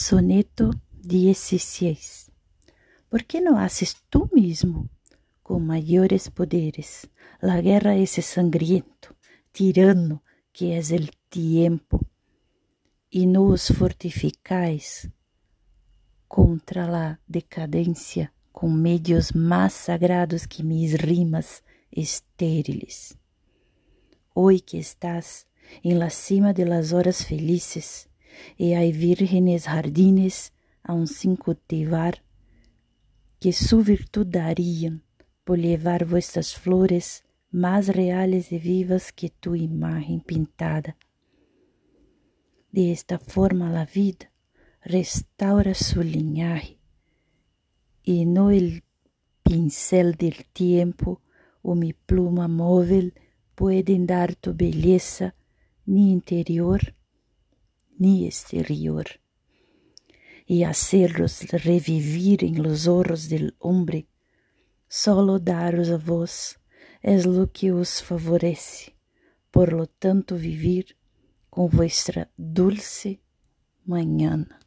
Soneto 16 ¿Por qué no haces tú mismo, con mayores poderes, la guerra a ese sangriento, tirano que es el tiempo, y no os fortificáis contra la decadencia con medios más sagrados que mis rimas estériles? Hoy que estás en la cima de las horas felices, y hay vírgenes jardines aun sin cultivar, que su virtud darían por llevar vuestras flores más reales y vivas que tu imagen pintada. De esta forma la vida restaura su linaje y no el pincel del tiempo o mi pluma móvil pueden dar tu belleza ni interior ni exterior, y hacerlos revivir en los oros del hombre, solo daros a vos es lo que os favorece, por lo tanto vivir con vuestra dulce mañana.